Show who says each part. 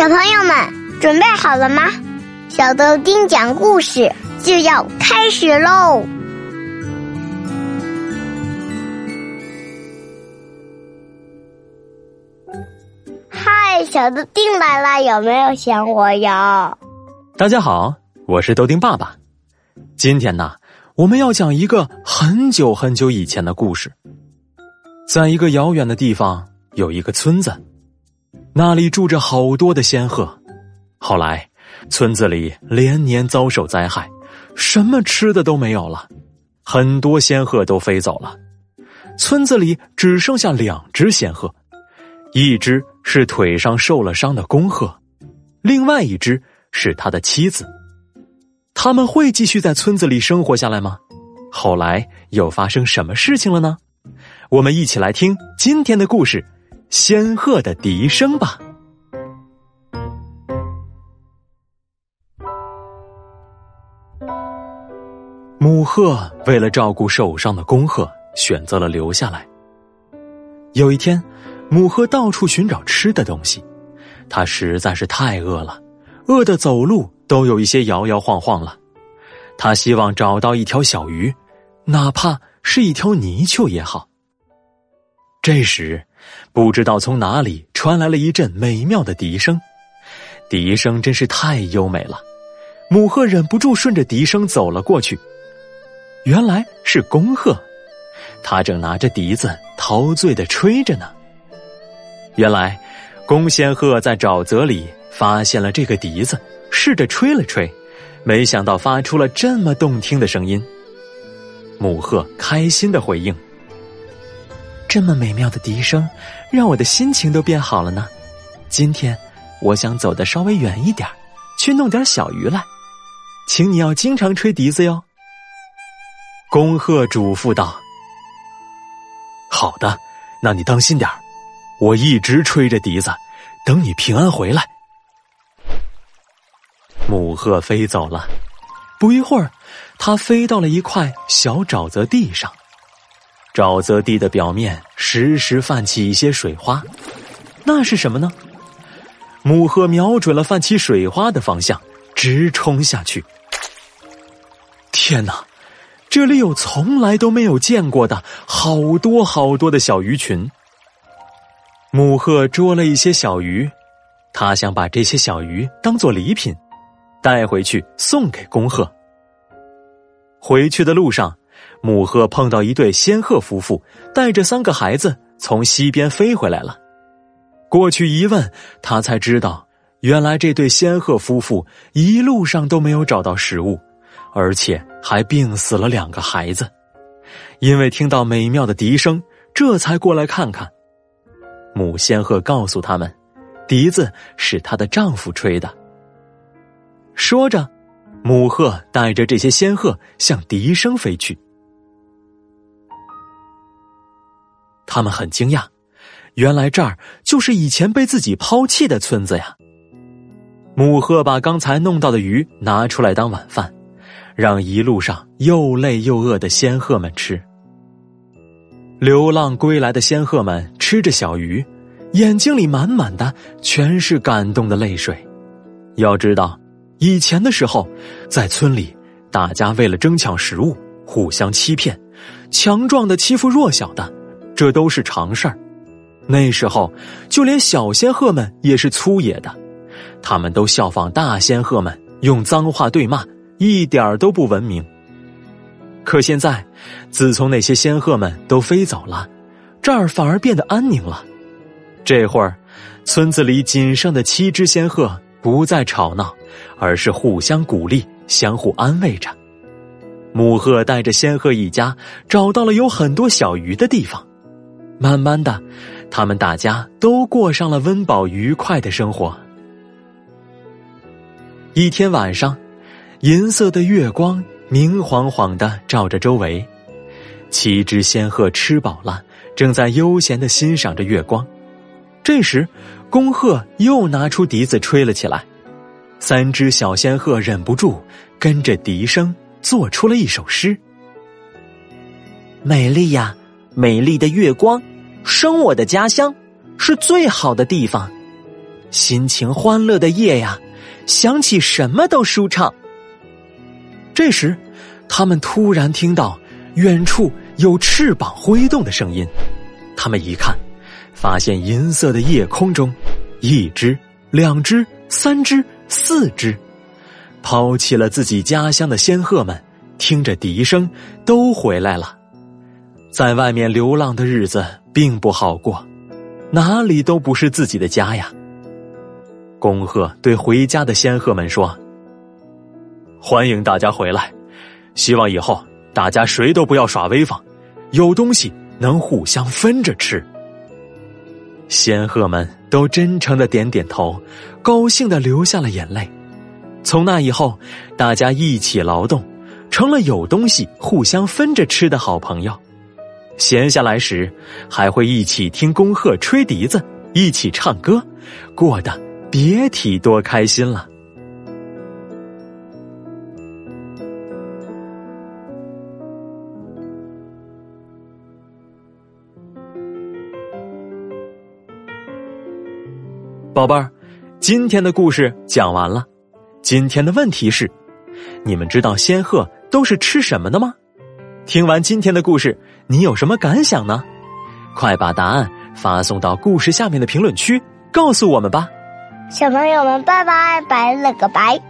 Speaker 1: 小朋友们准备好了吗？小豆丁讲故事就要开始喽！嗨，小豆丁来了，有没有想我呀？
Speaker 2: 大家好，我是豆丁爸爸。今天呢，我们要讲一个很久很久以前的故事。在一个遥远的地方，有一个村子。那里住着好多的仙鹤，后来村子里连年遭受灾害，什么吃的都没有了，很多仙鹤都飞走了，村子里只剩下两只仙鹤，一只是腿上受了伤的公鹤，另外一只是他的妻子。他们会继续在村子里生活下来吗？后来又发生什么事情了呢？我们一起来听今天的故事。仙鹤的笛声吧。母鹤为了照顾受伤的公鹤，选择了留下来。有一天，母鹤到处寻找吃的东西，它实在是太饿了，饿得走路都有一些摇摇晃晃了。它希望找到一条小鱼，哪怕是一条泥鳅也好。这时，不知道从哪里传来了一阵美妙的笛声，笛声真是太优美了。母鹤忍不住顺着笛声走了过去，原来是公鹤，它正拿着笛子陶醉的吹着呢。原来，公仙鹤在沼泽里发现了这个笛子，试着吹了吹，没想到发出了这么动听的声音。母鹤开心的回应。这么美妙的笛声，让我的心情都变好了呢。今天，我想走的稍微远一点，去弄点小鱼来，请你要经常吹笛子哟。恭贺嘱咐道：“好的，那你当心点我一直吹着笛子，等你平安回来。”母鹤飞走了，不一会儿，它飞到了一块小沼泽地上。沼泽地的表面时时泛起一些水花，那是什么呢？母鹤瞄准了泛起水花的方向，直冲下去。天哪，这里有从来都没有见过的好多好多的小鱼群。母鹤捉了一些小鱼，它想把这些小鱼当做礼品，带回去送给公鹤。回去的路上。母鹤碰到一对仙鹤夫妇，带着三个孩子从西边飞回来了。过去一问，他才知道，原来这对仙鹤夫妇一路上都没有找到食物，而且还病死了两个孩子。因为听到美妙的笛声，这才过来看看。母仙鹤告诉他们，笛子是她的丈夫吹的。说着，母鹤带着这些仙鹤向笛声飞去。他们很惊讶，原来这儿就是以前被自己抛弃的村子呀。母鹤把刚才弄到的鱼拿出来当晚饭，让一路上又累又饿的仙鹤们吃。流浪归来的仙鹤们吃着小鱼，眼睛里满满的全是感动的泪水。要知道，以前的时候，在村里，大家为了争抢食物，互相欺骗，强壮的欺负弱小的。这都是常事儿。那时候，就连小仙鹤们也是粗野的，他们都效仿大仙鹤们，用脏话对骂，一点儿都不文明。可现在，自从那些仙鹤们都飞走了，这儿反而变得安宁了。这会儿，村子里仅剩的七只仙鹤不再吵闹，而是互相鼓励，相互安慰着。母鹤带着仙鹤一家找到了有很多小鱼的地方。慢慢的，他们大家都过上了温饱愉快的生活。一天晚上，银色的月光明晃晃的照着周围，七只仙鹤吃饱了，正在悠闲的欣赏着月光。这时，公鹤又拿出笛子吹了起来，三只小仙鹤忍不住跟着笛声做出了一首诗：“
Speaker 3: 美丽呀，美丽的月光。”生我的家乡是最好的地方，
Speaker 2: 心情欢乐的夜呀，想起什么都舒畅。这时，他们突然听到远处有翅膀挥动的声音。他们一看，发现银色的夜空中，一只、两只、三只、四只，抛弃了自己家乡的仙鹤们，听着笛声都回来了。在外面流浪的日子并不好过，哪里都不是自己的家呀。恭贺对回家的仙鹤们说：“欢迎大家回来，希望以后大家谁都不要耍威风，有东西能互相分着吃。”仙鹤们都真诚的点点头，高兴的流下了眼泪。从那以后，大家一起劳动，成了有东西互相分着吃的好朋友。闲下来时，还会一起听恭贺吹笛子，一起唱歌，过得。别提多开心了，宝贝儿，今天的故事讲完了。今天的问题是：你们知道仙鹤都是吃什么的吗？听完今天的故事，你有什么感想呢？快把答案发送到故事下面的评论区，告诉我们吧。
Speaker 1: 小朋友们，拜拜，拜了个拜。